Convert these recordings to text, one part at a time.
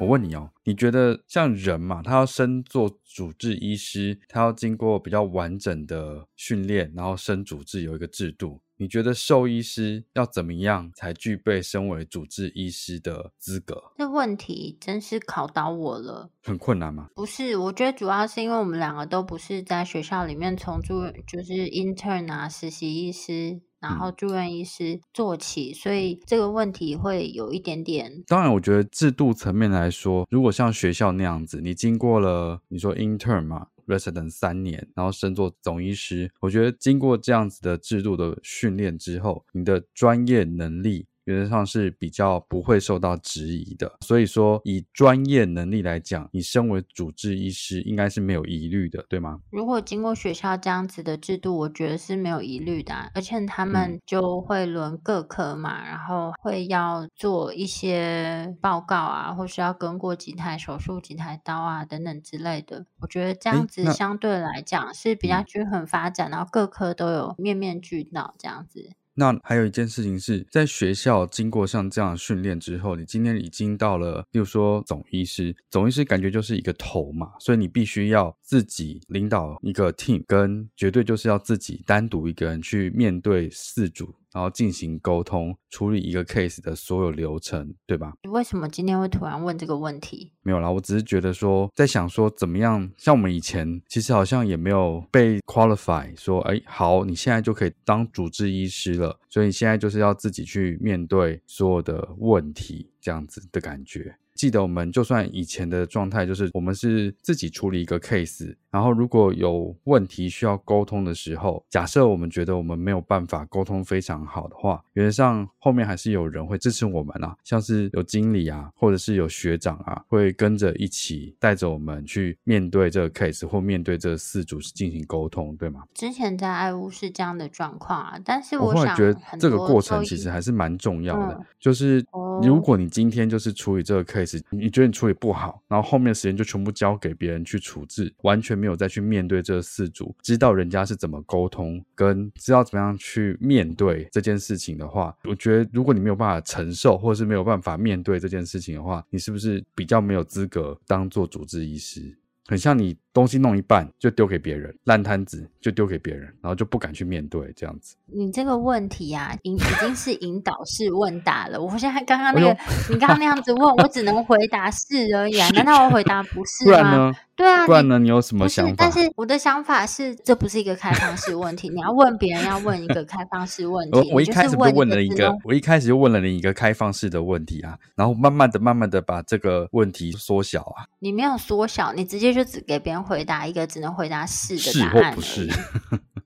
我问你哦，你觉得像人嘛，他要升做主治医师，他要经过比较完整的训练，然后升主治有一个制度。你觉得兽医师要怎么样才具备身为主治医师的资格？这问题真是考倒我了。很困难吗？不是，我觉得主要是因为我们两个都不是在学校里面从住，就是 intern 啊，实习医师。然后住院医师做起，所以这个问题会有一点点。当然，我觉得制度层面来说，如果像学校那样子，你经过了你说 intern 嘛，resident 三年，然后升做总医师，我觉得经过这样子的制度的训练之后，你的专业能力。原则上是比较不会受到质疑的，所以说以专业能力来讲，你身为主治医师应该是没有疑虑的，对吗？如果经过学校这样子的制度，我觉得是没有疑虑的，而且他们就会轮各科嘛，然后会要做一些报告啊，或是要跟过几台手术、几台刀啊等等之类的。我觉得这样子相对来讲是比较均衡发展，然后各科都有面面俱到这样子。那还有一件事情是在学校经过像这样训练之后，你今天已经到了，比如说总医师，总医师感觉就是一个头嘛，所以你必须要自己领导一个 team，跟绝对就是要自己单独一个人去面对四组。然后进行沟通，处理一个 case 的所有流程，对吧？你为什么今天会突然问这个问题？没有啦，我只是觉得说，在想说怎么样，像我们以前其实好像也没有被 qualify，说，哎，好，你现在就可以当主治医师了，所以你现在就是要自己去面对所有的问题，这样子的感觉。记得我们就算以前的状态，就是我们是自己处理一个 case，然后如果有问题需要沟通的时候，假设我们觉得我们没有办法沟通非常好的话，原则上后面还是有人会支持我们啊，像是有经理啊，或者是有学长啊，会跟着一起带着我们去面对这个 case 或面对这个饲主进行沟通，对吗？之前在爱屋是这样的状况啊，但是我，我觉得这个过程其实还是蛮重要的，嗯、就是如果你今天就是处理这个 case。你觉得你处理不好，然后后面的时间就全部交给别人去处置，完全没有再去面对这四组，知道人家是怎么沟通，跟知道怎么样去面对这件事情的话，我觉得如果你没有办法承受，或者是没有办法面对这件事情的话，你是不是比较没有资格当做主治医师？很像你。东西弄一半就丢给别人，烂摊子就丢给别人，然后就不敢去面对这样子。你这个问题啊，已已经是引导式问答了。我现在刚刚那个，你刚刚那样子问我，只能回答是而已啊。难道我回答不是吗？不然呢？对啊，不然呢？你有什么想法？但是我的想法是，这不是一个开放式问题。你要问别人，要问一个开放式问题。我我一开始就问了一个，我一开始就问了你一个开放式的问题啊，然后慢慢的、慢慢的把这个问题缩小啊。你没有缩小，你直接就只给别人回答一个只能。回答是的答案，是或不是？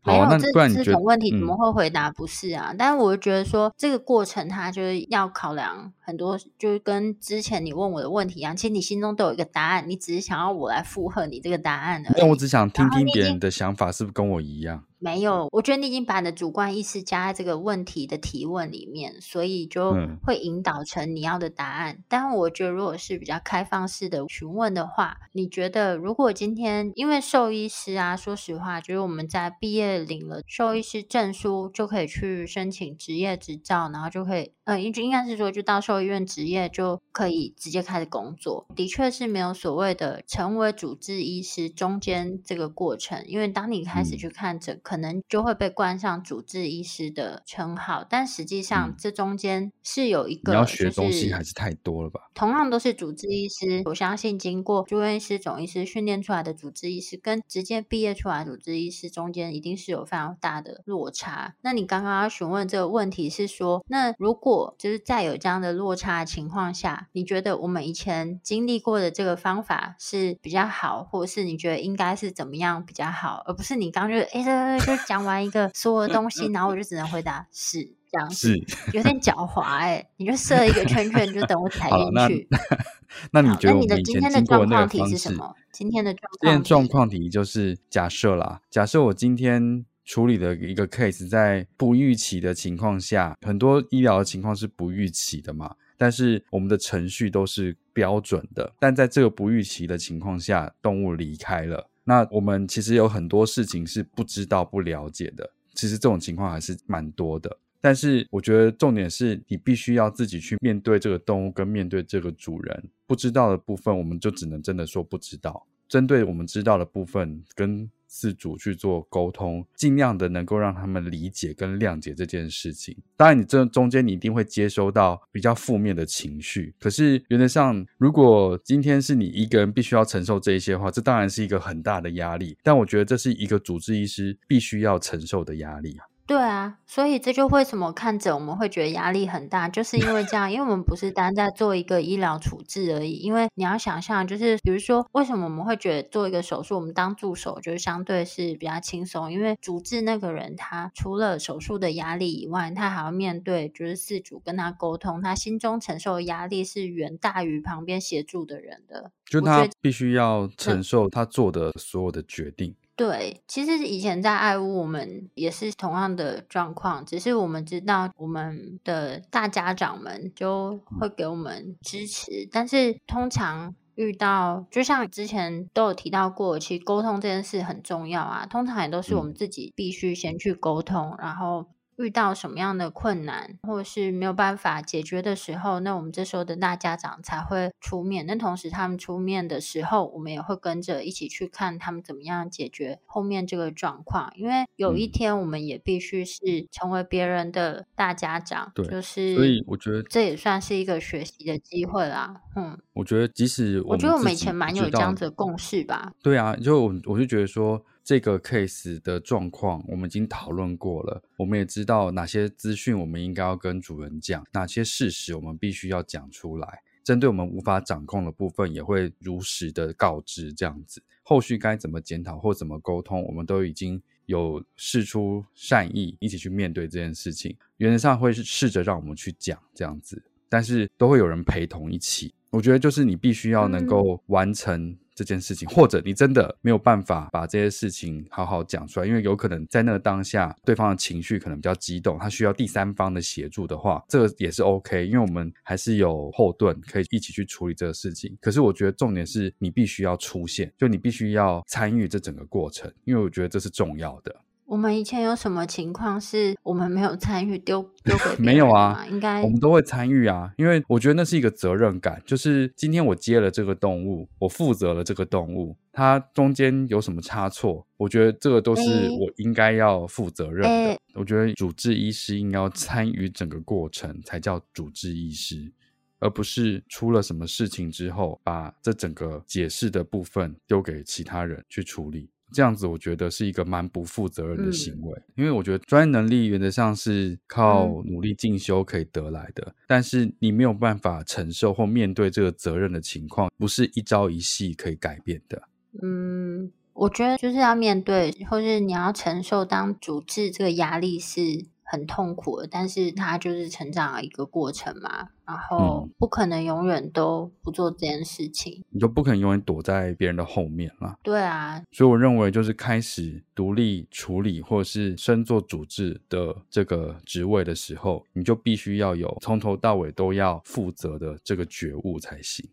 没有这这种问题怎么会回答不是啊？嗯、但是我觉得说这个过程，它就是要考量很多，就是跟之前你问我的问题一样，其实你心中都有一个答案，你只是想要我来附和你这个答案而已。那我只想听听别人的想法，是不是跟我一样？没有，我觉得你已经把你的主观意识加在这个问题的提问里面，所以就会引导成你要的答案。嗯、但我觉得，如果是比较开放式的询问的话，你觉得如果今天因为兽医师啊，说实话，就是我们在毕业领了兽医师证书，就可以去申请职业执照，然后就可以，呃，应应该是说，就到兽医院职业就可以直接开始工作。的确是没有所谓的成为主治医师中间这个过程，因为当你开始去看诊。嗯可能就会被冠上主治医师的称号，但实际上这中间是有一个，你要学东西还是太多了吧？同样都是主治医师，我相信经过住院医师、总医师训练出来的主治医师，跟直接毕业出来的主治医师中间一定是有非常大的落差。那你刚刚要询问这个问题是说，那如果就是在有这样的落差的情况下，你觉得我们以前经历过的这个方法是比较好，或者是你觉得应该是怎么样比较好，而不是你刚刚就是哎这。就讲完一个所有的东西，然后我就只能回答是这样，是有点狡猾哎、欸。你就设一个圈圈，就等我踩进去。那，那你觉得我们的今天的状况题是什么？今天的状况，今天状况题就是假设啦，假设我今天处理的一个 case，在不预期的情况下，很多医疗的情况是不预期的嘛，但是我们的程序都是标准的，但在这个不预期的情况下，动物离开了。那我们其实有很多事情是不知道、不了解的，其实这种情况还是蛮多的。但是我觉得重点是你必须要自己去面对这个动物，跟面对这个主人。不知道的部分，我们就只能真的说不知道。针对我们知道的部分，跟自主去做沟通，尽量的能够让他们理解跟谅解这件事情。当然，你这中间你一定会接收到比较负面的情绪。可是原则上，如果今天是你一个人必须要承受这一些的话，这当然是一个很大的压力。但我觉得这是一个主治医师必须要承受的压力。对啊，所以这就为什么看着我们会觉得压力很大，就是因为这样，因为我们不是单在做一个医疗处置而已。因为你要想象，就是比如说，为什么我们会觉得做一个手术，我们当助手就是相对是比较轻松，因为主治那个人他除了手术的压力以外，他还要面对就是事主跟他沟通，他心中承受的压力是远大于旁边协助的人的，就他必须要承受他做的所有的决定。对，其实以前在爱屋，我们也是同样的状况，只是我们知道我们的大家长们就会给我们支持，但是通常遇到，就像之前都有提到过，其实沟通这件事很重要啊，通常也都是我们自己必须先去沟通，然后。遇到什么样的困难，或者是没有办法解决的时候，那我们这时候的大家长才会出面。那同时他们出面的时候，我们也会跟着一起去看他们怎么样解决后面这个状况。因为有一天我们也必须是成为别人的大家长，对，就是所以我觉得这也算是一个学习的机会啦。嗯，我觉得即使我，我觉得我们以前蛮有这样子的共识吧。对啊，就我我就觉得说。这个 case 的状况，我们已经讨论过了。我们也知道哪些资讯我们应该要跟主人讲，哪些事实我们必须要讲出来。针对我们无法掌控的部分，也会如实的告知。这样子，后续该怎么检讨或怎么沟通，我们都已经有试出善意，一起去面对这件事情。原则上会试着让我们去讲这样子，但是都会有人陪同一起。我觉得就是你必须要能够完成这件事情，或者你真的没有办法把这些事情好好讲出来，因为有可能在那个当下，对方的情绪可能比较激动，他需要第三方的协助的话，这个也是 OK，因为我们还是有后盾可以一起去处理这个事情。可是我觉得重点是你必须要出现，就你必须要参与这整个过程，因为我觉得这是重要的。我们以前有什么情况是我们没有参与丢 丢给人没有啊？应该我们都会参与啊，因为我觉得那是一个责任感，就是今天我接了这个动物，我负责了这个动物，它中间有什么差错，我觉得这个都是我应该要负责任的。欸、我觉得主治医师应该要参与整个过程才叫主治医师，而不是出了什么事情之后把这整个解释的部分丢给其他人去处理。这样子我觉得是一个蛮不负责任的行为，嗯、因为我觉得专业能力原则上是靠努力进修可以得来的，嗯、但是你没有办法承受或面对这个责任的情况，不是一朝一夕可以改变的。嗯，我觉得就是要面对，或是你要承受当主治这个压力是很痛苦的，但是它就是成长的一个过程嘛。然后不可能永远都不做这件事情，嗯、你就不可能永远躲在别人的后面了。对啊，所以我认为就是开始独立处理或者是升做主治的这个职位的时候，你就必须要有从头到尾都要负责的这个觉悟才行。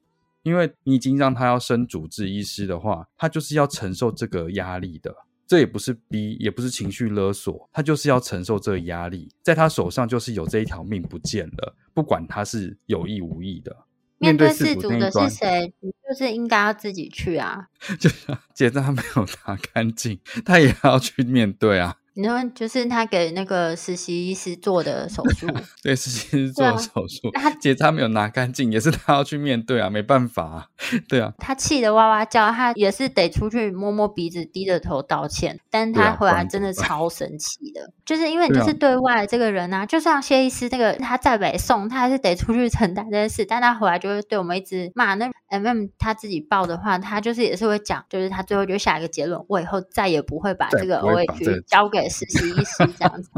因为你已经让他要升主治医师的话，他就是要承受这个压力的。这也不是逼，也不是情绪勒索，他就是要承受这个压力，在他手上就是有这一条命不见了，不管他是有意无意的。面对事主的是谁，你就是应该要自己去啊。就是结扎没有拿干净，他也要去面对啊。你说就是他给那个实习医师做的手术，对，实习医师做的手术，他结扎没有拿干净，也是他要去面对啊，没办法啊，对啊。他气得哇哇叫，他也是得出去摸摸鼻子，低着头道歉。但是他回来真的超神奇的，啊、就是因为你就是对外的这个人啊，啊就算谢医师那个他在北宋，他还是得出去承担这件事，但他回来就会对我们一直骂。那 MM 他自己报的话，他就是也是会讲，就是他最后就下一个结论，我以后再也不会把这个 OH 交给。实习医师这样子，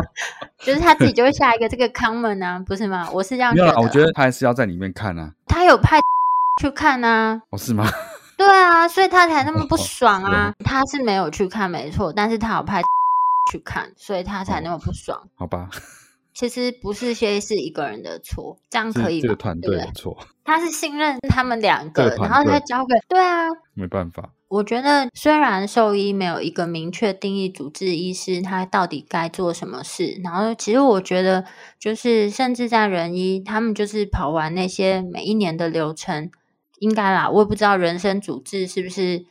就是他自己就会下一个这个 comment 啊，不是吗？我是这样觉得。我觉得他还是要在里面看啊。他有派去看啊？哦，是吗？对啊，所以他才那么不爽啊。他是没有去看，没错，但是他有派去看，所以他才那么不爽。好吧，其实不是谢医师一个人的错，这样可以吗？这个团队的错。他是信任他们两个，然后他交给对啊，没办法。我觉得，虽然兽医没有一个明确定义，主治医师他到底该做什么事，然后其实我觉得，就是甚至在人医，他们就是跑完那些每一年的流程，应该啦，我也不知道人生主治是不是。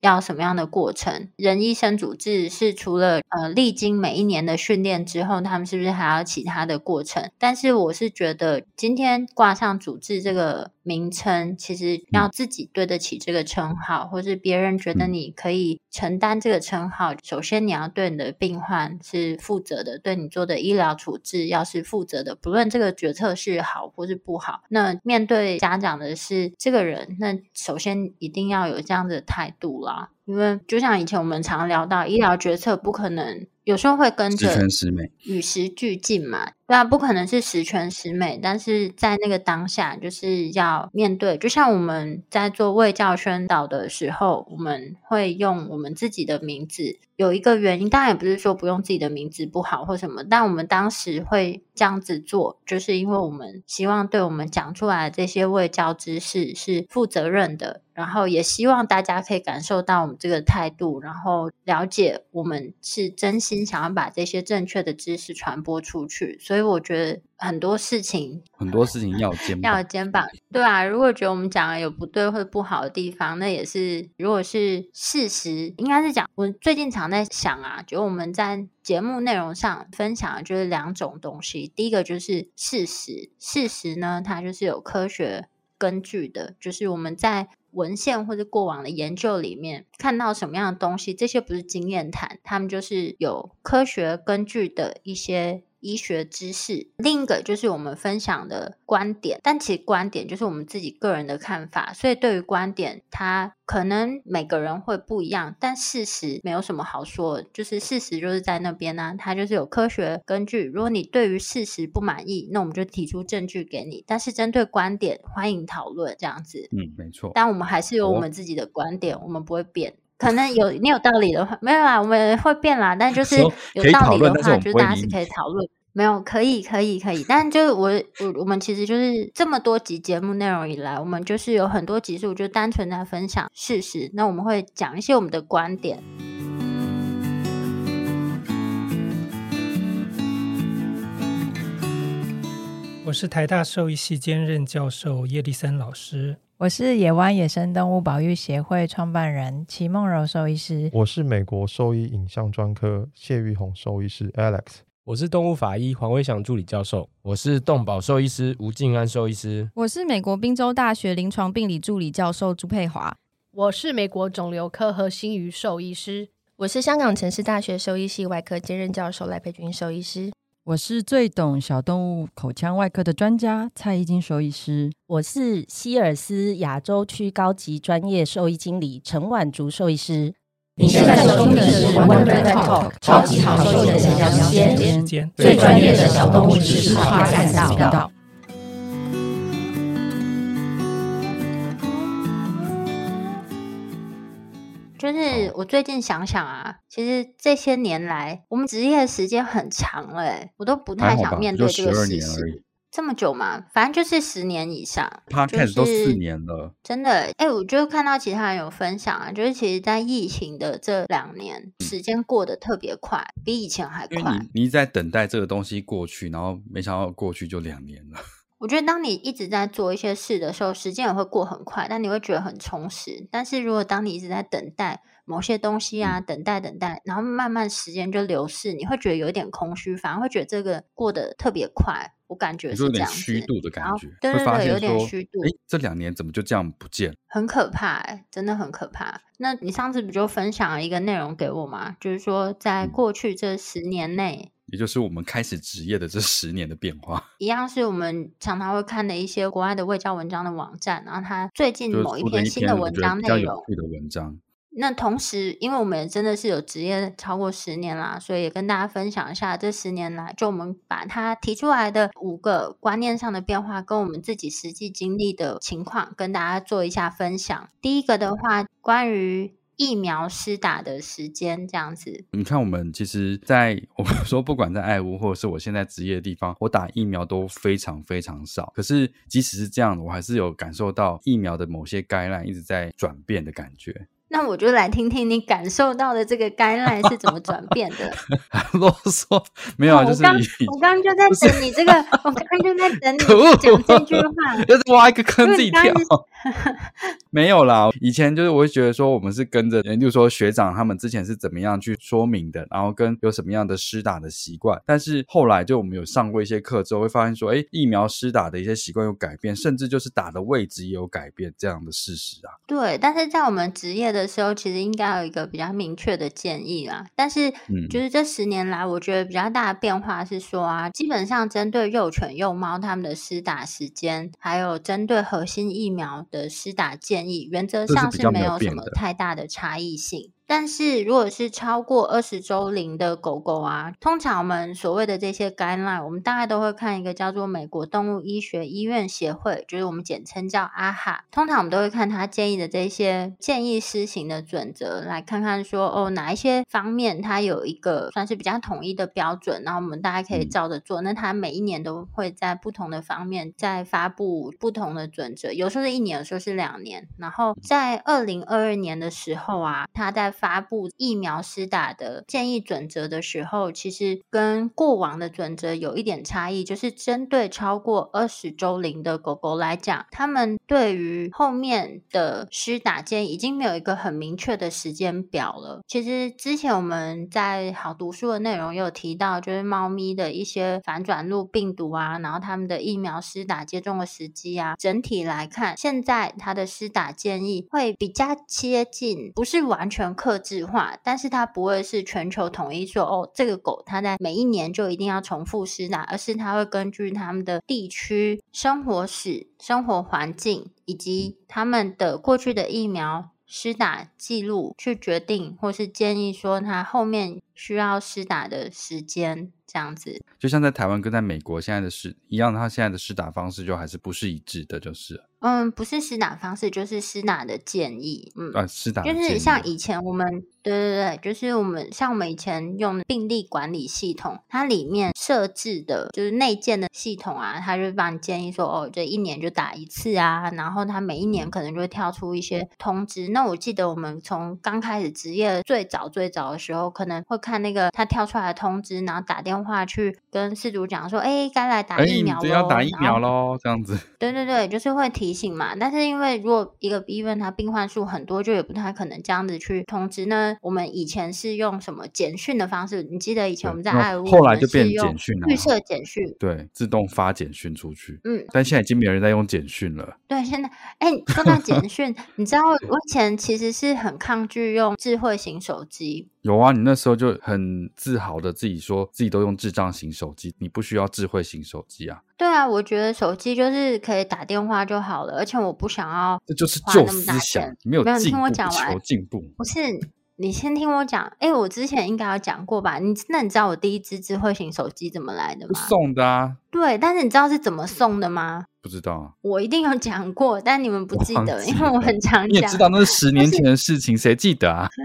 要什么样的过程？人医生主治是除了呃历经每一年的训练之后，他们是不是还要其他的过程？但是我是觉得，今天挂上主治这个名称，其实要自己对得起这个称号，或是别人觉得你可以承担这个称号，首先你要对你的病患是负责的，对你做的医疗处置要是负责的，不论这个决策是好或是不好。那面对家长的是这个人，那首先一定要有这样的态度啦。因为就像以前我们常聊到，医疗决策不可能有时候会跟着十全十美、与时俱进嘛。对啊，不可能是十全十美，但是在那个当下，就是要面对。就像我们在做卫教宣导的时候，我们会用我们自己的名字。有一个原因，当然也不是说不用自己的名字不好或什么，但我们当时会这样子做，就是因为我们希望对我们讲出来的这些卫教知识是负责任的，然后也希望大家可以感受到我们这个态度，然后了解我们是真心想要把这些正确的知识传播出去，所以。我觉得很多事情，很多事情要有肩膀，要有肩膀，对啊。如果觉得我们讲的有不对或者不好的地方，那也是，如果是事实，应该是讲。我最近常在想啊，就我们在节目内容上分享的就是两种东西。第一个就是事实，事实呢，它就是有科学根据的，就是我们在文献或者过往的研究里面看到什么样的东西，这些不是经验谈，他们就是有科学根据的一些。医学知识，另一个就是我们分享的观点，但其实观点就是我们自己个人的看法，所以对于观点，它可能每个人会不一样，但事实没有什么好说，就是事实就是在那边呢、啊，它就是有科学根据。如果你对于事实不满意，那我们就提出证据给你，但是针对观点，欢迎讨论这样子。嗯，没错。但我们还是有我们自己的观点，哦、我们不会变。可能有你有道理的话，没有啦，我们会变啦。但就是有道理的话，就是大家是可以讨论。没有，可以，可以，可以。但就是我我我们其实就是这么多集节目内容以来，我们就是有很多集数就单纯在分享事实。那我们会讲一些我们的观点。我是台大兽医系兼任教授叶立森老师。我是野湾野生动物保育协会创办人齐梦柔兽医师，我是美国兽医影像专科谢玉红兽医师 Alex，我是动物法医黄威祥助理教授，我是动保兽医师吴静安兽医师，我是美国宾州大学临床病理助理教授朱佩华，我是美国肿瘤科和心鱼兽医师，我是香港城市大学兽医系外科兼任教授赖佩君兽医师。我是最懂小动物口腔外科的专家蔡依金兽医师，我是希尔斯亚洲区高级专业兽医经理陈婉竹兽医师。你现在收听的是 Wonder Talk 超级好兽医的闲聊时间，最专业的小动物知识话频道。就是我最近想想啊，其实这些年来我们职业的时间很长了，哎，我都不太想面对这个事实。这么久嘛，反正就是十年以上。Podcast 都四年了，真的。哎、欸，我就看到其他人有分享啊，就是其实，在疫情的这两年，时间过得特别快，嗯、比以前还快。你，在等待这个东西过去，然后没想到过去就两年了。我觉得，当你一直在做一些事的时候，时间也会过很快，但你会觉得很充实。但是如果当你一直在等待某些东西啊，嗯、等待等待，然后慢慢时间就流逝，你会觉得有一点空虚，反而会觉得这个过得特别快。我感觉是这样子，虚度的感觉，对对对，有点虚度。哎，这两年怎么就这样不见？很可怕，哎，真的很可怕。那你上次不就分享了一个内容给我吗？就是说，在过去这十年内，也就是我们开始职业的这十年的变化，一样是我们常常会看的一些国外的卫教文章的网站，然后它最近某一篇新的文章内容，的文章。那同时，因为我们也真的是有职业超过十年啦，所以也跟大家分享一下这十年来，就我们把它提出来的五个观念上的变化，跟我们自己实际经历的情况，跟大家做一下分享。第一个的话，关于疫苗施打的时间这样子。你看，我们其实，在我们说，不管在爱屋，或者是我现在职业的地方，我打疫苗都非常非常少。可是，即使是这样，我还是有感受到疫苗的某些概念一直在转变的感觉。那我就来听听你感受到的这个 guideline 是怎么转变的。啰嗦，没有啊，就是你我刚刚就在等你这个，我刚刚就在等你 讲这句话，就是挖一个坑自己跳。没有啦，以前就是我会觉得说，我们是跟着，例如说学长他们之前是怎么样去说明的，然后跟有什么样的施打的习惯。但是后来就我们有上过一些课之后，会发现说，哎，疫苗施打的一些习惯有改变，甚至就是打的位置也有改变这样的事实啊。对，但是在我们职业的。的时候，其实应该有一个比较明确的建议啦。但是，就是这十年来，我觉得比较大的变化是说啊，基本上针对幼犬、幼猫它们的施打时间，还有针对核心疫苗的施打建议，原则上是没有什么太大的差异性。但是，如果是超过二十周龄的狗狗啊，通常我们所谓的这些 guideline，我们大概都会看一个叫做美国动物医学医院协会，就是我们简称叫 AAHA。通常我们都会看他建议的这些建议施行的准则，来看看说哦，哪一些方面它有一个算是比较统一的标准，然后我们大家可以照着做。那它每一年都会在不同的方面再发布不同的准则，有时候是一年，有时候是两年。然后在二零二二年的时候啊，它在发布疫苗施打的建议准则的时候，其实跟过往的准则有一点差异，就是针对超过二十周龄的狗狗来讲，他们对于后面的施打建议已经没有一个很明确的时间表了。其实之前我们在好读书的内容有提到，就是猫咪的一些反转录病毒啊，然后他们的疫苗施打接种的时机啊，整体来看，现在它的施打建议会比较接近，不是完全克。特制化，但是它不会是全球统一说哦，这个狗它在每一年就一定要重复施打，而是它会根据他们的地区、生活史、生活环境以及他们的过去的疫苗施打记录去决定，或是建议说它后面需要施打的时间。这样子，就像在台湾跟在美国现在的施一样，它现在的施打方式就还是不是一致的，就是。嗯，不是施打方式，就是施打的建议。嗯，啊，施打就是像以前我们，对对对，就是我们像我们以前用的病例管理系统，它里面设置的就是内建的系统啊，它就帮你建议说，哦，这一年就打一次啊，然后它每一年可能就会跳出一些通知。那我记得我们从刚开始职业最早最早的时候，可能会看那个它跳出来的通知，然后打电话去跟事主讲说，哎，该来打疫苗喽，要打疫苗喽，这样子。对对对，就是会提。提醒嘛，但是因为如果一个医院它病患数很多，就也不太可能这样子去通知呢。我们以前是用什么简讯的方式？你记得以前我们在爱屋，后来就变简讯了，预设简讯，对，自动发简讯出去。嗯，但现在已经没有人在用简讯了。对，现在哎，说到简讯，你知道我以前其实是很抗拒用智慧型手机。有啊，你那时候就很自豪的自己说自己都用智障型手机，你不需要智慧型手机啊。对啊，我觉得手机就是可以打电话就好了，而且我不想要。这就是旧思想，没有进步，求进步。不是，你先听我讲。哎，我之前应该有讲过吧？你那你知道我第一支智慧型手机怎么来的吗？送的啊。对，但是你知道是怎么送的吗？不知道啊，我一定有讲过，但你们不记得，记因为我很常讲。你也知道那是十年前的事情，谁记得啊？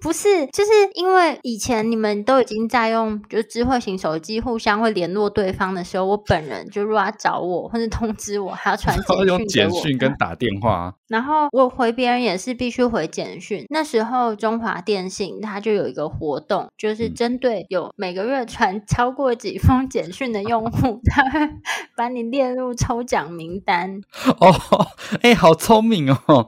不是，就是因为以前你们都已经在用就智慧型手机互相会联络对方的时候，我本人就如果要找我或者通知我，还要传 简讯，用简讯跟打电话。然后我回别人也是必须回简讯。那时候中华电信它就有一个活动，就是针对有每个月传 超过几封简讯的用户，他会把你列入抽奖名单。哦，哎、欸，好聪明哦！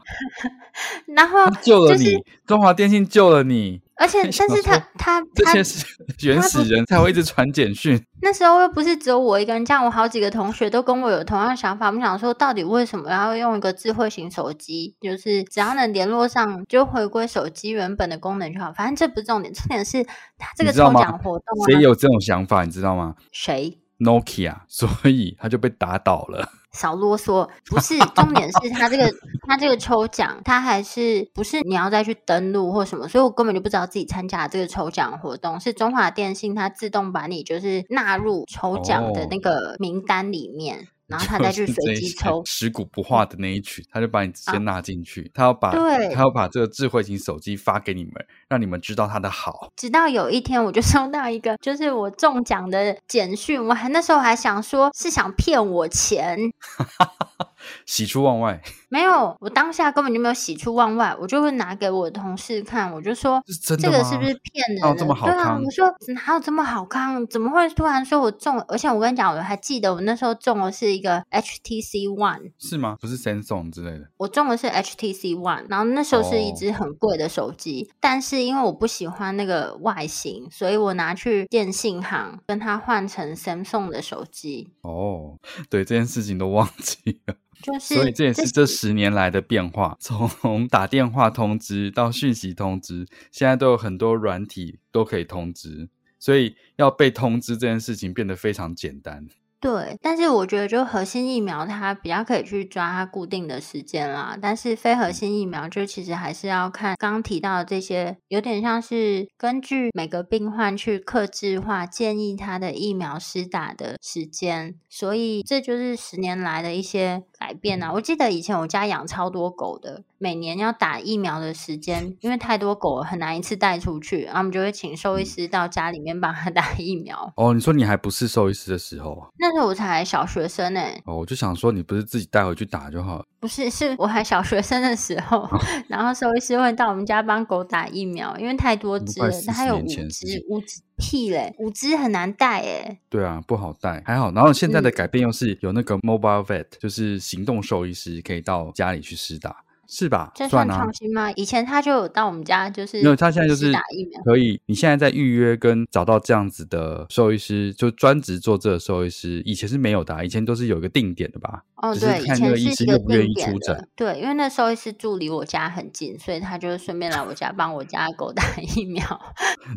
然后救了你，中华电信救了你。而且，但是他他这些是 原始人才会一直传简讯。那时候又不是只有我一个人，这样我好几个同学都跟我有同样想法。我们想说，到底为什么要用一个智慧型手机？就是只要能联络上，就回归手机原本的功能就好。反正这不是重点，重点是他这个抽奖活动，谁有这种想法？你知道吗？谁？Nokia，所以他就被打倒了。少啰嗦，不是重点是他这个 他这个抽奖，他还是不是你要再去登录或什么，所以我根本就不知道自己参加这个抽奖活动，是中华电信它自动把你就是纳入抽奖的那个名单里面。哦然后他再去随机抽，食古不化的那一曲，他就把你直接纳进去。啊、他要把，对，他要把这个智慧型手机发给你们，让你们知道他的好。直到有一天，我就 收到一个，就是我中奖的简讯。我还那时候还想说，是想骗我钱。喜出望外，没有，我当下根本就没有喜出望外，我就会拿给我的同事看，我就说，这个是不是骗人的？哦，这么好康？对啊，我说哪有这么好看？怎么会突然说我中？而且我跟你讲，我还记得我那时候中的是一个 HTC One，是吗？不是 Samsung 之类的。我中的是 HTC One，然后那时候是一只很贵的手机，哦，但是因为我不喜欢那个外形，所以我拿去电信行跟他换成 Samsung 的手机。哦，对，这件事情都忘记了。就是，所以这也是这十年来的变化，从打电话通知到讯息通知，现在都有很多软体都可以通知，所以要被通知这件事情变得非常简单。对，但是我觉得就核心疫苗它比较可以去抓它固定的时间啦，但是非核心疫苗就其实还是要看刚刚提到的这些，有点像是根据每个病患去克制化建议他的疫苗施打的时间，所以这就是十年来的一些改变啊。我记得以前我家养超多狗的。每年要打疫苗的时间，因为太多狗了，很难一次带出去，然后我们就会请兽医师到家里面帮他 打疫苗。哦，你说你还不是兽医师的时候？那时候我才小学生呢。哦，我就想说你不是自己带回去打就好了。不是，是我还小学生的时候，哦、然后兽医师会到我们家帮狗打疫苗，因为太多只了，它有五只，五只屁嘞，五只很难带哎。对啊，不好带，还好。然后现在的改变又是有那个 mobile vet，就是行动兽医师可以到家里去施打。是吧？这算创新吗？以前他就有到我们家，就是没有。他现在就是打疫苗，可以。你现在在预约跟找到这样子的兽医师，就专职做这个兽医师。以前是没有的，以前都是有一个定点的吧？哦，对，以前是一个定点的。对，因为那兽医师住离我家很近，所以他就顺便来我家帮我家狗打 疫苗。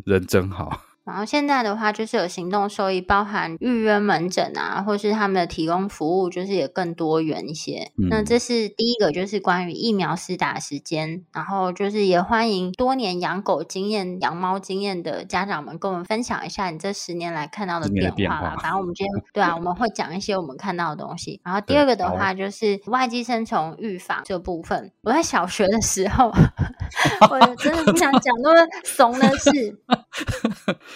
人真好。然后现在的话，就是有行动收益，包含预约门诊啊，或是他们的提供服务，就是也更多元一些。嗯、那这是第一个，就是关于疫苗施打时间。然后就是也欢迎多年养狗经验、养猫经验的家长们，跟我们分享一下你这十年来看到的变化啦。反正我们今天 对啊，我们会讲一些我们看到的东西。然后第二个的话，就是外寄生虫预防这部分。我在小学的时候，我真的不想讲那么怂的事。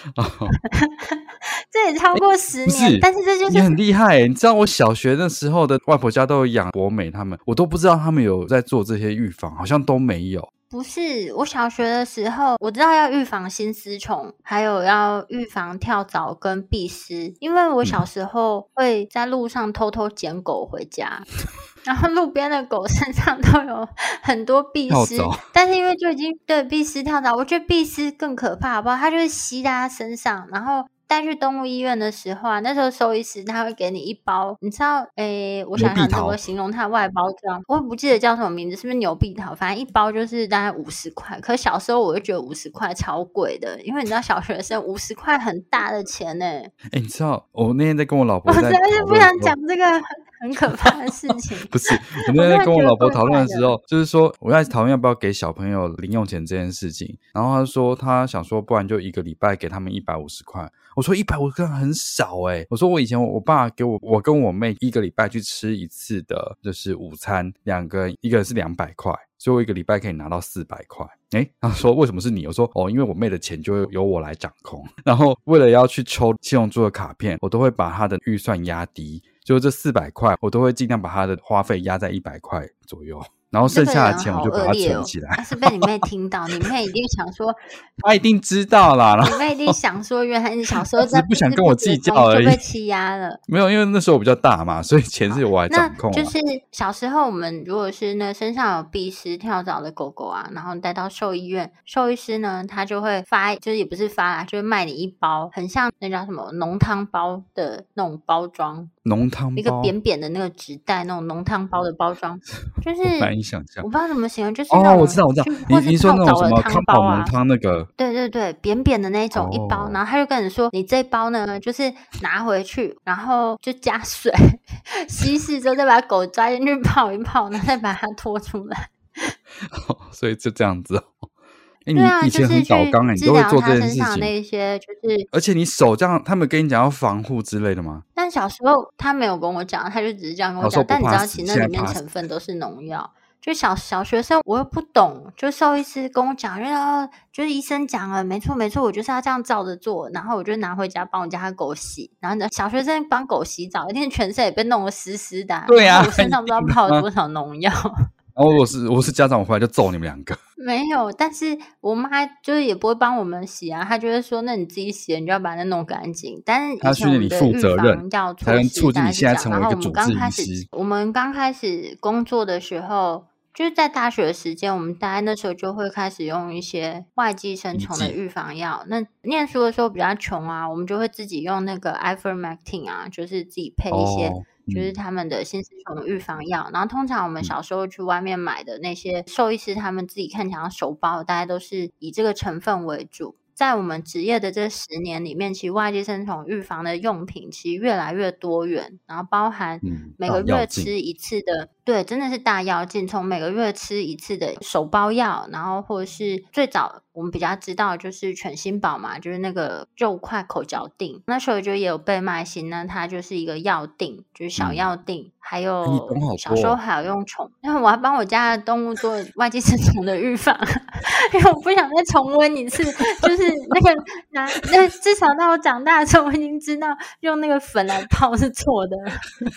哦，这也超过十年，是但是这就是你很厉害。你知道我小学那时候的外婆家都有养博美，他们我都不知道他们有在做这些预防，好像都没有。不是，我小学的时候我知道要预防心丝虫，还有要预防跳蚤跟壁虱，因为我小时候会在路上偷偷捡狗回家。然后路边的狗身上都有很多壁虱，但是因为就已经对壁虱跳蚤，我觉得壁虱更可怕，好不好？它就是吸在它身上，然后带去动物医院的时候啊，那时候兽医师他会给你一包，你知道，诶，我想想怎么形容它外包装，我也不记得叫什么名字，是不是牛碧桃？反正一包就是大概五十块。可小时候我就觉得五十块超贵的，因为你知道小学生五十块很大的钱呢。诶，你知道我那天在跟我老婆，我真的是不想讲这个。很可怕的事情。不是，我那天在跟我老婆 讨论的时候，就是说我在讨论要不要给小朋友零用钱这件事情，然后他说他想说，不然就一个礼拜给他们一百五十块。我说一百五十块很少哎、我说我以前我爸给我我跟我妹一个礼拜去吃一次的，就是午餐，两个一个人是两百块。所以我一个礼拜可以拿到四百块，诶，他说为什么是你？我说哦，因为我妹的钱就由我来掌控。然后为了要去抽七龙珠的卡片，我都会把他的预算压低，就这四百块，我都会尽量把他的花费压在一百块左右。然后剩下的钱我就把它存起来。但是被你妹听到，你妹一定想说，她一定知道啦。你妹一定想说，原来你小时候在不想跟我计较而已，就被欺压了。没有，因为那时候我比较大嘛，所以钱是我来掌控。就是小时候我们如果是那身上有鼻屎跳蚤的狗狗啊，然后带到兽医院，兽医师呢他就会发，就是也不是发啦，就是卖你一包，很像那叫什么浓汤包的那种包装。浓汤包，一 个扁扁的那个纸袋，那种浓汤包的包装，就是难以想象。我不知道怎么形容，就是哦，我知道，我知道。你你说那种什么康宝浓汤那个？对对对，扁扁的那种一包，然后他就跟你说，你这包呢，就是拿回去，然后就加水 稀释之后，再把狗抓进去泡一泡，然后再把它拖出来。所以就这样子。哎，对啊，你以前很搞刚哎，你都会做这件事情。那些就是，而且你手这样，他们跟你讲要防护之类的吗？但小时候他没有跟我讲，他就只是这样跟我讲。但你知道，其实那里面成分都是农药。就小小学生，我又不懂，就兽医师跟我讲，然后就是医生讲了，没错没错，我就是要这样照着做。然后我就拿回家帮我家的狗洗。然后呢，小学生帮狗洗澡，一天全身也被弄得湿湿的。对啊，我身上不知道泡了多少农药。然后我是我是家长，我回来就揍你们两个。没有，但是我妈就是也不会帮我们洗啊，她就会说：“那你自己洗，你就要把它弄干净。”但是她训练你负责任要才能，促进你现在成为一个主治医师。然后我们刚开始，我们刚开始工作的时候，就是在大学的时间，我们大概那时候就会开始用一些外寄生虫的预防药。那念书的时候比较穷啊，我们就会自己用那个 Ivermectin 啊，就是自己配一些。哦就是他们的新丝虫预防药，然后通常我们小时候去外面买的那些兽医师他们自己看起来手包，大概都是以这个成分为主。在我们职业的这十年里面，其实外寄生虫预防的用品其实越来越多元，然后包含每个月吃一次的。对，真的是大药进，从每个月吃一次的手包药，然后或者是最早我们比较知道就是犬心宝嘛，就是那个肉块口嚼定，那时候就也有倍麦星呢，它就是一个药定，就是小药定，嗯、还有小时候还有用虫，因为我要帮我家的动物做外寄生虫的预防，因为我不想再重温一次，就是那个拿那至少到我长大的时候，我已经知道用那个粉来泡是错的，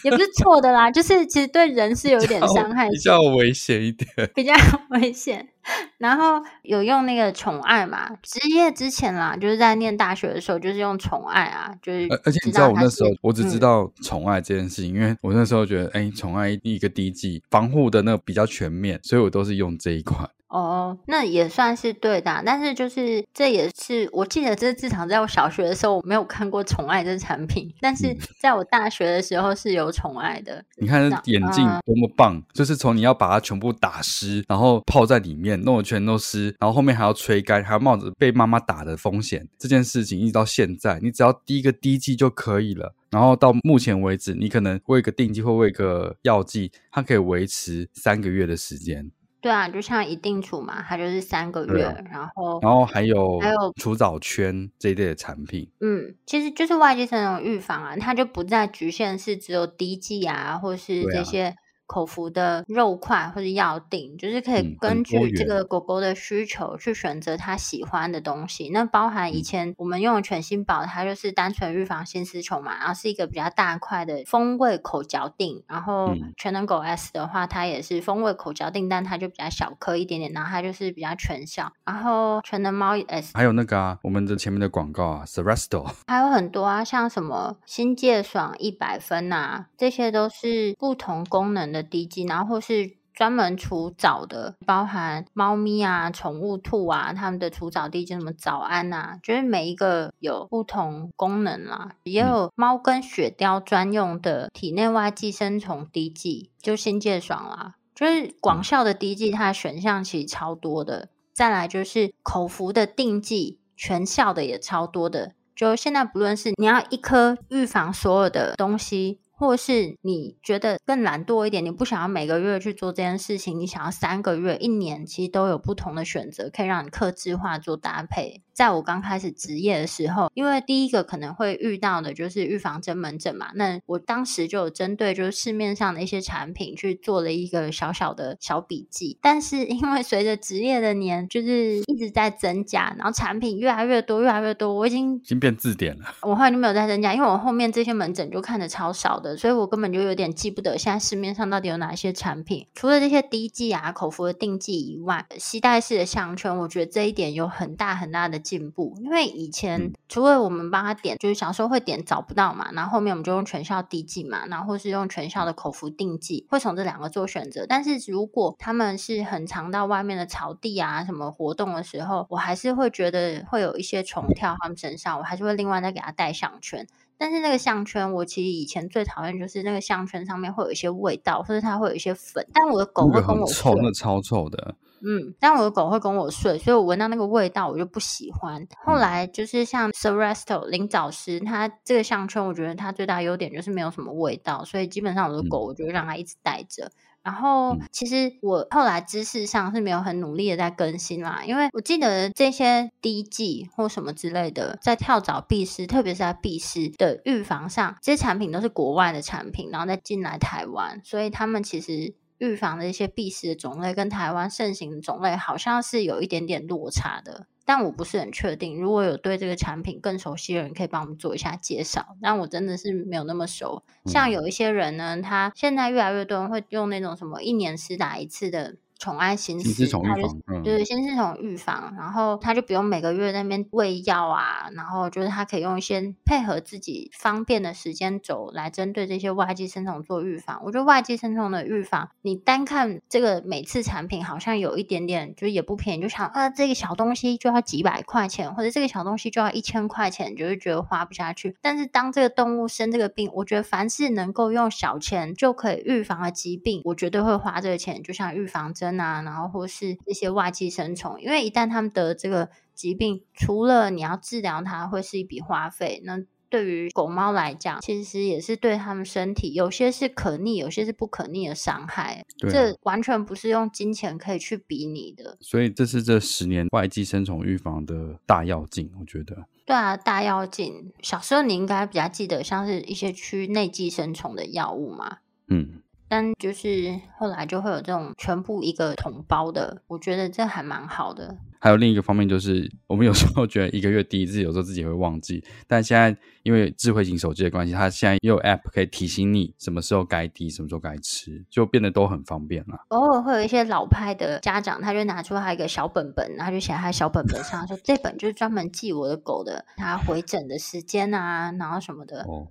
也不是错的啦，就是其实对人是有。有点伤害，比较危险一点，比较危险。然后有用那个宠爱嘛，职业之前啦，就是在念大学的时候，就是用宠爱啊，就是。而且你知道我那时候，我只知道宠爱这件事情，嗯、因为我那时候觉得，哎，宠爱一个滴剂防护的那个比较全面，所以我都是用这一款。哦，那也算是对的，但是就是这也是我记得，这至少在我小学的时候我没有看过宠爱这产品，但是在我大学的时候是有宠爱的。嗯、你看眼镜多么棒，嗯、就是从你要把它全部打湿，然后泡在里面，弄得全都湿，然后后面还要吹干，还要冒着被妈妈打的风险，这件事情一直到现在，你只要滴一个滴剂就可以了。然后到目前为止，你可能喂个定剂或喂个药剂，它可以维持三个月的时间。对啊，就像一定处嘛，它就是三个月，啊、然后然后还有还有除藻圈这一类的产品，嗯，其实就是外寄生虫预防啊，它就不再局限是只有滴剂啊，或是这些。口服的肉块或者药锭，就是可以根据这个狗狗的需求去选择它喜欢的东西。那包含以前我们用的全新宝，它就是单纯预防心丝虫嘛，然后是一个比较大块的风味口嚼锭。然后全能狗 S 的话，它也是风味口嚼锭，但它就比较小颗一点点，然后它就是比较全效。然后全能猫 S 还有那个啊，我们的前面的广告啊，Seresto 还有很多啊，像什么新界爽一百分啊，这些都是不同功能的滴剂，然后或是专门除藻的，包含猫咪啊、宠物兔啊，它们的除藻滴剂，什么早安啊，就是每一个有不同功能啦。也有猫跟雪貂专用的体内外寄生虫滴剂，就新界爽啦。就是广效的滴剂，它的选项其实超多的。再来就是口服的定剂，全效的也超多的。就现在不论是你要一颗预防所有的东西。或是你觉得更懒惰一点，你不想要每个月去做这件事情，你想要三个月、一年，其实都有不同的选择，可以让你克制化做搭配。在我刚开始职业的时候，因为第一个可能会遇到的就是预防针门诊嘛，那我当时就有针对就是市面上的一些产品去做了一个小小的小笔记。但是因为随着职业的年就是一直在增加，然后产品越来越多，越来越多，我已经已经变字典了。我后来就没有再增加，因为我后面这些门诊就看的超少的，所以我根本就有点记不得现在市面上到底有哪些产品。除了这些滴剂啊、口服的定剂以外，携带式的项圈，我觉得这一点有很大很大的进步，因为。以前除了我们帮他点，就是小时候会点找不到嘛，然后后面我们就用全校滴剂嘛，然后或是用全校的口服定剂，会从这两个做选择。但是如果他们是很常到外面的草地啊什么活动的时候，我还是会觉得会有一些虫跳他们身上，我还是会另外再给他戴项圈。但是那个项圈，我其实以前最讨厌就是那个项圈上面会有一些味道，或者它会有一些粉。但我的狗会跟我说，臭，那超臭的。嗯，但我的狗会跟我睡，所以我闻到那个味道我就不喜欢。后来就是像 Seresto 灵藻丝，它这个项圈，我觉得它最大优点就是没有什么味道，所以基本上我的狗我就让它一直带着。然后其实我后来知识上是没有很努力的在更新啦，因为我记得这些滴剂或什么之类的，在跳蚤、蜱虱，特别是在蜱虱的预防上，这些产品都是国外的产品，然后再进来台湾，所以他们其实。预防的一些必死的种类跟台湾盛行的种类好像是有一点点落差的，但我不是很确定。如果有对这个产品更熟悉的人，可以帮我们做一下介绍。但我真的是没有那么熟。像有一些人呢，他现在越来越多人会用那种什么一年施打一次的。宠爱心思，他就对，先是从预防，然后他就不用每个月那边喂药啊，然后就是他可以用一些配合自己方便的时间轴来针对这些外寄生虫做预防。我觉得外寄生虫的预防，你单看这个每次产品好像有一点点，就也不便宜，就想啊这个小东西就要几百块钱，或者这个小东西就要一千块钱，就是觉得花不下去。但是当这个动物生这个病，我觉得凡是能够用小钱就可以预防的疾病，我绝对会花这个钱，就像预防针。啊，然后或是一些外寄生虫，因为一旦他们得这个疾病，除了你要治疗它会是一笔花费，那对于狗猫来讲，其实也是对他们身体有些是可逆，有些是不可逆的伤害。对啊，这完全不是用金钱可以去比拟的。所以这是这十年外寄生虫预防的大要进，我觉得。对啊，大要进。小时候你应该比较记得，像是一些驱内寄生虫的药物嘛。嗯。但就是后来就会有这种全部一个桶包的，我觉得这还蛮好的。还有另一个方面就是，我们有时候觉得一个月滴一次，有时候自己会忘记。但现在因为智慧型手机的关系，它现在也有 App 可以提醒你什么时候该滴，什么时候该吃，就变得都很方便了。偶尔会有一些老派的家长，他就拿出他一个小本本，然后就写在他小本本上说，这本就是专门记我的狗的，它回诊的时间啊，然后什么的。哦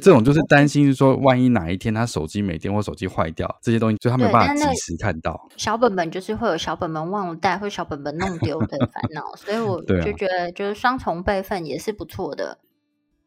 这种就是担心，说万一哪一天他手机没电或手机坏掉，这些东西就他没有办法及时看到。小本本就是会有小本本忘了带，或小本本弄丢的烦恼，所以我 就觉得就是双重备份也是不错的。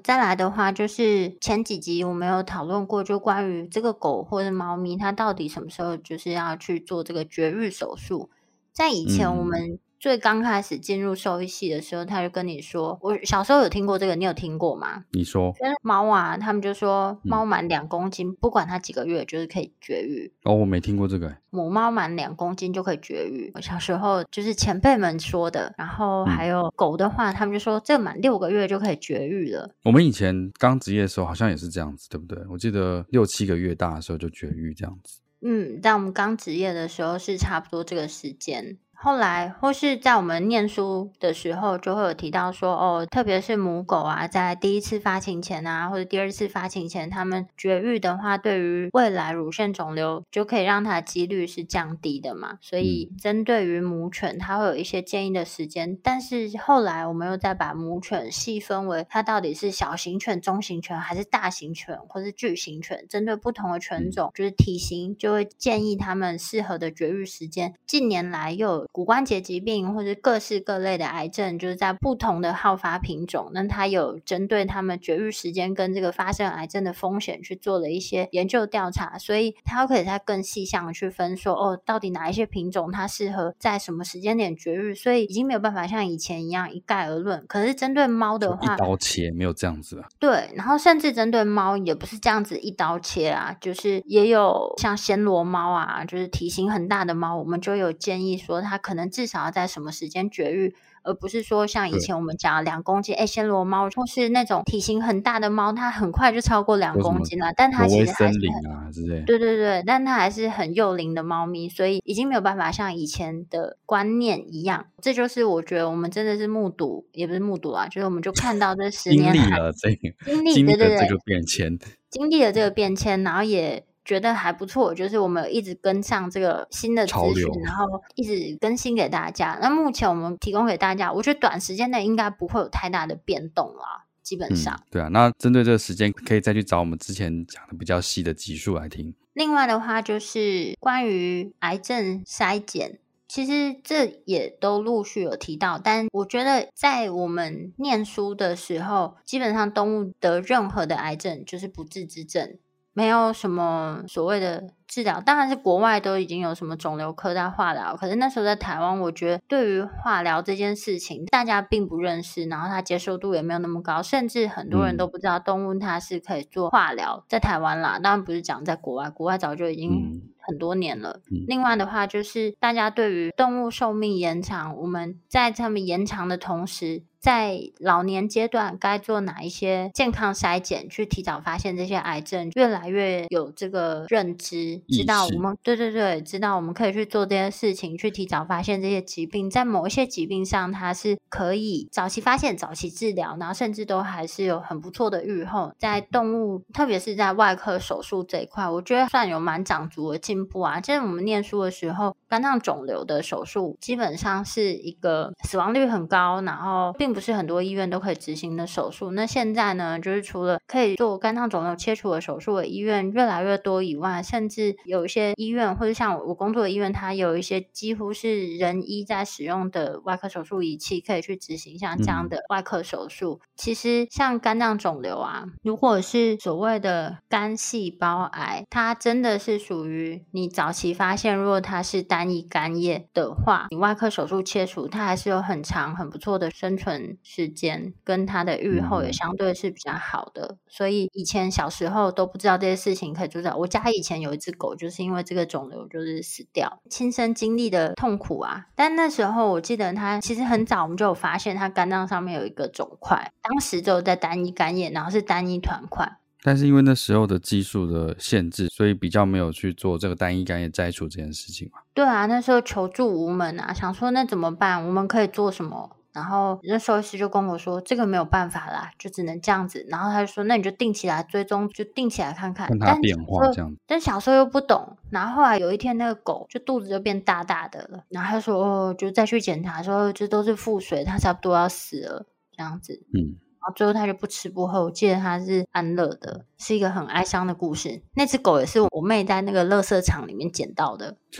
再来的话，就是前几集我们有讨论过，就关于这个狗或者猫咪，它到底什么时候就是要去做这个绝育手术。在以前我们、嗯。最刚开始进入兽医系的时候，他就跟你说：“我小时候有听过这个，你有听过吗？”你说，猫啊，他们就说猫满两公斤，嗯、不管它几个月，就是可以绝育。哦，我没听过这个。母猫满两公斤就可以绝育。我小时候就是前辈们说的，然后还有狗的话，嗯、他们就说这个满六个月就可以绝育了。我们以前刚执业的时候好像也是这样子，对不对？我记得六七个月大的时候就绝育这样子。嗯，但我们刚执业的时候是差不多这个时间。后来，或是在我们念书的时候，就会有提到说，哦，特别是母狗啊，在第一次发情前啊，或者第二次发情前，它们绝育的话，对于未来乳腺肿瘤就可以让它的几率是降低的嘛。所以，针对于母犬，它会有一些建议的时间。但是后来，我们又再把母犬细分为它到底是小型犬、中型犬，还是大型犬，或是巨型犬，针对不同的犬种，就是体型，就会建议它们适合的绝育时间。近年来又有骨关节疾病或者各式各类的癌症，就是在不同的好发品种，那它有针对他们绝育时间跟这个发生癌症的风险去做了一些研究调查，所以它可以再更细项的去分说，哦，到底哪一些品种它适合在什么时间点绝育，所以已经没有办法像以前一样一概而论。可是针对猫的话，一刀切没有这样子啊。对，然后甚至针对猫也不是这样子一刀切啊，就是也有像暹罗猫啊，就是体型很大的猫，我们就有建议说它可能至少要在什么时间绝育。而不是说像以前我们讲两公斤，哎，暹罗猫或是那种体型很大的猫，它很快就超过两公斤了，但它其实还是很啊之类，对对对，但它还是很幼龄的猫咪，所以已经没有办法像以前的观念一样。这就是我觉得我们真的是目睹，也不是目睹啊，就是我们就看到这十年经历了这个经历了这个变迁，经历了这个变迁，然后也。觉得还不错，就是我们有一直跟上这个新的资讯，然后一直更新给大家。那目前我们提供给大家，我觉得短时间内应该不会有太大的变动啦，基本上。嗯、对啊，那针对这个时间，可以再去找我们之前讲的比较细的集数来听。另外的话，就是关于癌症筛检，其实这也都陆续有提到，但我觉得在我们念书的时候，基本上动物得任何的癌症就是不治之症。没有什么所谓的治疗，当然是国外都已经有什么肿瘤科在化疗，可是那时候在台湾，我觉得对于化疗这件事情，大家并不认识，然后它接受度也没有那么高，甚至很多人都不知道动物它是可以做化疗，在台湾啦，当然不是讲在国外，国外早就已经很多年了。另外的话，就是大家对于动物寿命延长，我们在他们延长的同时，在老年阶段该做哪一些健康筛检，去提早发现这些癌症，越来越有这个认知，知道我们对对对，知道我们可以去做这些事情，去提早发现这些疾病，在某一些疾病上，它是可以早期发现、早期治疗，然后甚至都还是有很不错的预后。在动物，特别是在外科手术这一块，我觉得算有蛮长足的进步啊。就是我们念书的时候，肝脏肿瘤的手术基本上是一个死亡率很高，然后并不是很多医院都可以执行的手术。那现在呢，就是除了可以做肝脏肿瘤切除的手术的医院越来越多以外，甚至有一些医院或者像我工作的医院，它有一些几乎是人医在使用的外科手术仪器，可以去执行像这样的外科手术。嗯、其实像肝脏肿瘤啊，如果是所谓的肝细胞癌，它真的是属于你早期发现，如果它是单一肝叶的话，你外科手术切除，它还是有很长很不错的生存时间，跟它的预后也相对是比较好的。所以以前小时候都不知道这些事情可以做到。我家以前有一只狗，就是因为这个肿瘤就是死掉，亲身经历的痛苦啊。但那时候我记得他其实很早我们就有发现他肝脏上面有一个肿块，当时就在单一肝炎，然后是单一团块。但是因为那时候的技术的限制，所以比较没有去做这个单一肝叶摘除这件事情嘛。对啊，那时候求助无门啊，想说那怎么办？我们可以做什么？然后那兽医师就跟我说，这个没有办法啦，就只能这样子。然后他就说，那你就定期来追踪，就定期来看看，看它变化这样子。但小时候又不懂，然后后来有一天那个狗就肚子就变大大的了，然后他说，哦，就再去检查，说这都是腹水，它差不多要死了这样子。嗯。然后最后它就不吃不喝，我记得它是安乐的，是一个很哀伤的故事。那只狗也是我妹在那个垃圾场里面捡到的。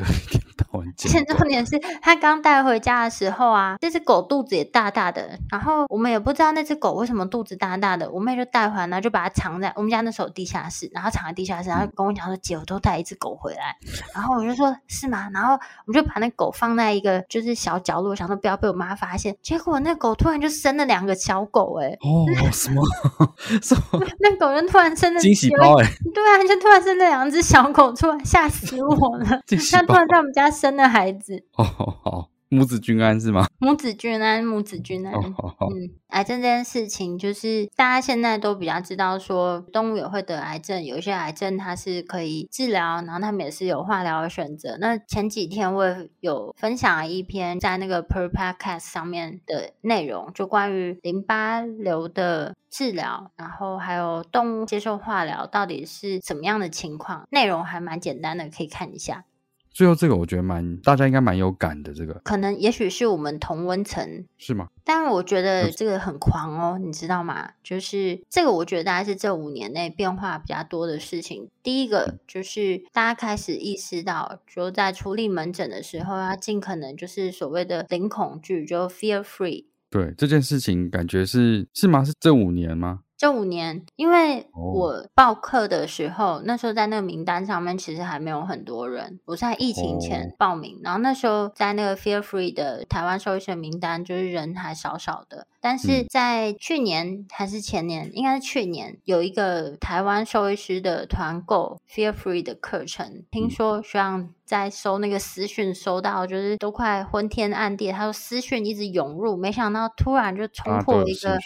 现重点是他刚带回家的时候啊，这只狗肚子也大大的，然后我们也不知道那只狗为什么肚子大大的，我妹就带回来，然后就把它藏在我们家那时候地下室，然后藏在地下室，然后跟我讲说：“姐，我都带一只狗回来。”然后我就说：“是吗？”然后我们就把那狗放在一个就是小角落，想说不要被我妈发现。结果那狗突然就生了两个小狗，哎，哦，什么 什么？那狗就突然生了惊喜包，哎，对啊，就突然生了两只小狗出来，吓死我了！它突然在我们家。生了孩子哦，好，母子均安是吗？母子均安，母子均安。哦、好好嗯，癌症这件事情，就是大家现在都比较知道，说动物也会得癌症，有一些癌症它是可以治疗，然后他们也是有化疗的选择。那前几天我也有分享了一篇在那个 Per Podcast 上面的内容，就关于淋巴瘤的治疗，然后还有动物接受化疗到底是什么样的情况，内容还蛮简单的，可以看一下。最后这个我觉得蛮大家应该蛮有感的，这个可能也许是我们同温层是吗？但我觉得这个很狂哦，你知道吗？就是这个，我觉得大概是这五年内变化比较多的事情。第一个就是大家开始意识到，就在处理门诊的时候，要尽可能就是所谓的零恐惧，就 fear free。对这件事情，感觉是是吗？是这五年吗？这五年，因为我报课的时候，oh. 那时候在那个名单上面其实还没有很多人。我在疫情前报名，oh. 然后那时候在那个 Fear Free 的台湾兽医师名单，就是人还少少的。但是在去年还是前年，嗯、应该是去年，有一个台湾兽医师的团购 Fear Free 的课程，听说学长在收那个私讯收到，就是都快昏天暗地，他说私讯一直涌入，没想到突然就冲破一个。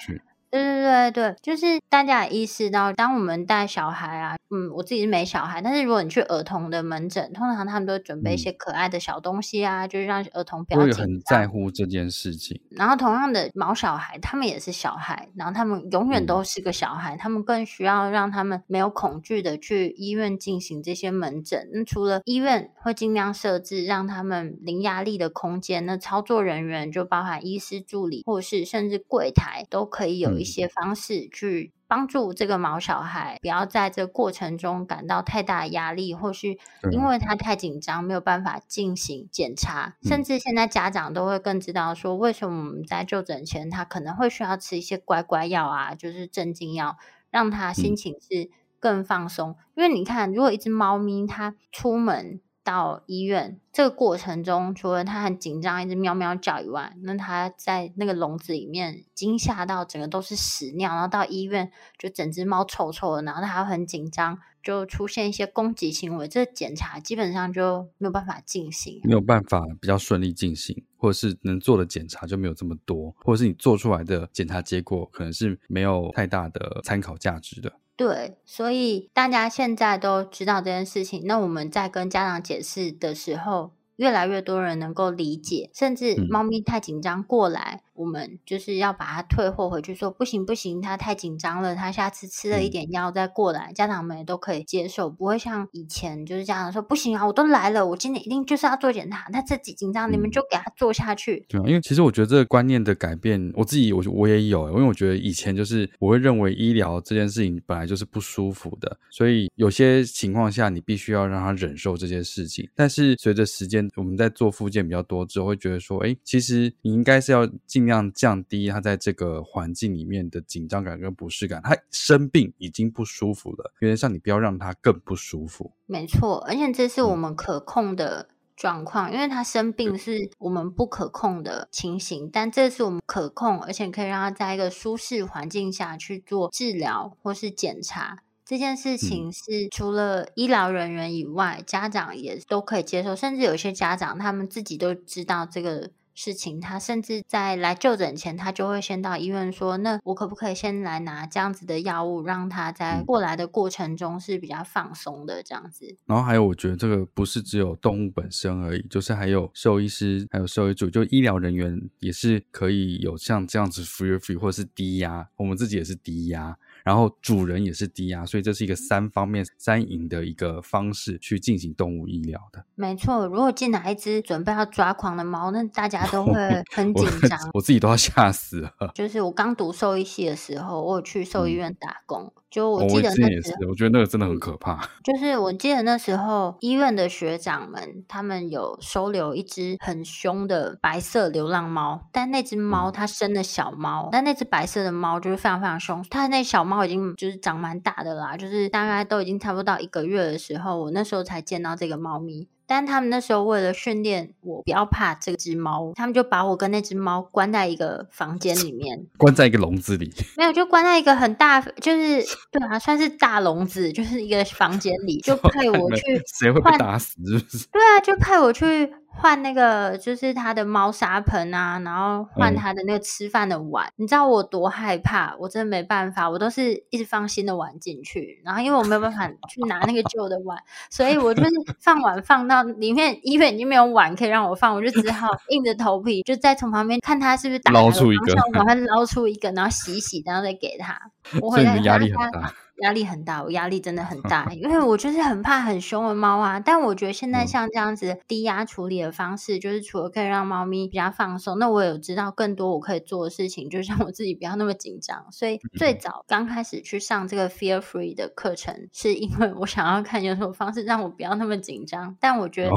对对对对，就是大家也意识到，当我们带小孩啊，嗯，我自己是没小孩，但是如果你去儿童的门诊，通常他们都准备一些可爱的小东西啊，嗯、就是让儿童不要紧张，很在乎这件事情。然后同样的毛小孩，他们也是小孩，然后他们永远都是个小孩，嗯、他们更需要让他们没有恐惧的去医院进行这些门诊。那除了医院会尽量设置让他们零压力的空间，那操作人员就包含医师助理，或是甚至柜台都可以有一。一些方式去帮助这个毛小孩，不要在这过程中感到太大压力，或是因为他太紧张没有办法进行检查。甚至现在家长都会更知道说，为什么我们在就诊前他可能会需要吃一些乖乖药啊，就是镇静药，让他心情是更放松。因为你看，如果一只猫咪它出门，到医院这个过程中，除了他很紧张，一直喵喵叫以外，那他在那个笼子里面惊吓到整个都是屎尿，然后到医院就整只猫臭臭的，然后他还很紧张，就出现一些攻击行为，这检查基本上就没有办法进行，没有办法比较顺利进行，或者是能做的检查就没有这么多，或者是你做出来的检查结果可能是没有太大的参考价值的。对，所以大家现在都知道这件事情。那我们在跟家长解释的时候，越来越多人能够理解，甚至猫咪太紧张过来。嗯我们就是要把它退货回去，说不行不行，他太紧张了，他下次吃了一点药再过来，嗯、家长们也都可以接受，不会像以前就是家长说不行啊，我都来了，我今天一定就是要做检查，他自己紧张，你们就给他做下去。对啊，因为其实我觉得这个观念的改变，我自己我我也有，因为我觉得以前就是我会认为医疗这件事情本来就是不舒服的，所以有些情况下你必须要让他忍受这些事情。但是随着时间，我们在做复健比较多之后，会觉得说，哎，其实你应该是要尽。尽量降低他在这个环境里面的紧张感跟不适感。他生病已经不舒服了，原则上你不要让他更不舒服。没错，而且这是我们可控的状况，嗯、因为他生病是我们不可控的情形，但这是我们可控，而且可以让他在一个舒适环境下去做治疗或是检查。这件事情是除了医疗人员以外，嗯、家长也都可以接受，甚至有些家长他们自己都知道这个。事情，他甚至在来就诊前，他就会先到医院说：“那我可不可以先来拿这样子的药物，让他在过来的过程中是比较放松的这样子。嗯”然后还有，我觉得这个不是只有动物本身而已，就是还有兽医师，还有兽医组，就医疗人员也是可以有像这样子 free free 或者是低压，我们自己也是低压。然后主人也是低压，所以这是一个三方面三赢的一个方式去进行动物医疗的。没错，如果进来一只准备要抓狂的猫，那大家都会 很紧张，我，我自己都要吓死了。就是我刚读兽医系的时候，我有去兽医院打工。嗯就我记得那时候，我，我觉得那个真的很可怕。就是我记得那时候医院的学长们，他们有收留一只很凶的白色流浪猫，但那只猫它生了小猫，但那只白色的猫就是非常非常凶。它那小猫已经就是长蛮大的啦，就是大概都已经差不多到一个月的时候，我那时候才见到这个猫咪。但他们那时候为了训练我不要怕这只猫，他们就把我跟那只猫关在一个房间里面，关在一个笼子里。没有，就关在一个很大，就是对啊，算是大笼子，就是一个房间里，就 派我去。谁会被打死？是不是？对啊，就派我去。换那个就是他的猫砂盆啊，然后换他的那个吃饭的碗。嗯、你知道我多害怕？我真的没办法，我都是一直放新的碗进去。然后因为我没有办法去拿那个旧的碗，所以我就是放碗放到里面，医院已经没有碗可以让我放，我就只好硬着头皮就再从旁边看他是不是打捞出一个，我还捞出一个，然后洗洗，然后再给他。我会压力很大。压力很大，我压力真的很大，因为我就是很怕很凶的猫啊。但我觉得现在像这样子低压处理的方式，就是除了可以让猫咪比较放松，那我有知道更多我可以做的事情，就是让我自己不要那么紧张。所以最早刚开始去上这个 Fear Free 的课程，是因为我想要看有什么方式让我不要那么紧张。但我觉得。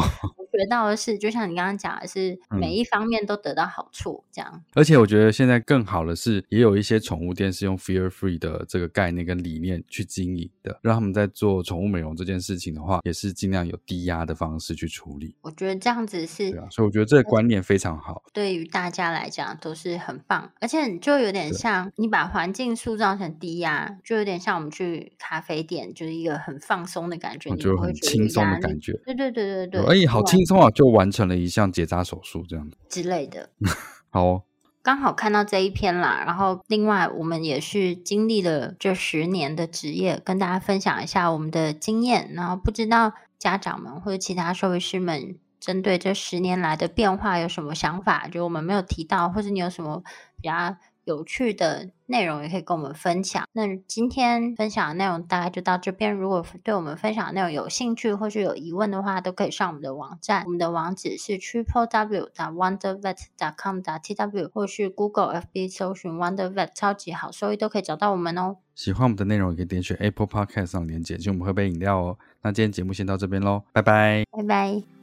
学到的是，就像你刚刚讲的是，每一方面都得到好处，这样、嗯。而且我觉得现在更好的是，也有一些宠物店是用 Fear Free 的这个概念跟理念去经营的，让他们在做宠物美容这件事情的话，也是尽量有低压的方式去处理。我觉得这样子是，对啊，所以我觉得这个观念非常好，对于大家来讲都是很棒，而且就有点像你把环境塑造成低压，就有点像我们去咖啡店，就是一个很放松的感觉，就很轻松的感觉。对对对对对，哎、欸，好轻松啊，就完成了一项结扎手术这样子之类的，好哦，刚好看到这一篇啦。然后另外我们也是经历了这十年的职业，跟大家分享一下我们的经验。然后不知道家长们或者其他社会师们针对这十年来的变化有什么想法？就我们没有提到，或者你有什么比较有趣的内容也可以跟我们分享。那今天分享的内容大概就到这边。如果对我们分享的内容有兴趣或是有疑问的话，都可以上我们的网站。我们的网址是 triple w dot wonder vet dot com dot tw，或是 Google FB 搜寻 Wonder Vet 超级好收益都可以找到我们哦。喜欢我们的内容，也可以点选 Apple Podcast 上连接，就我们喝杯饮料哦。那今天节目先到这边喽，拜拜，拜拜。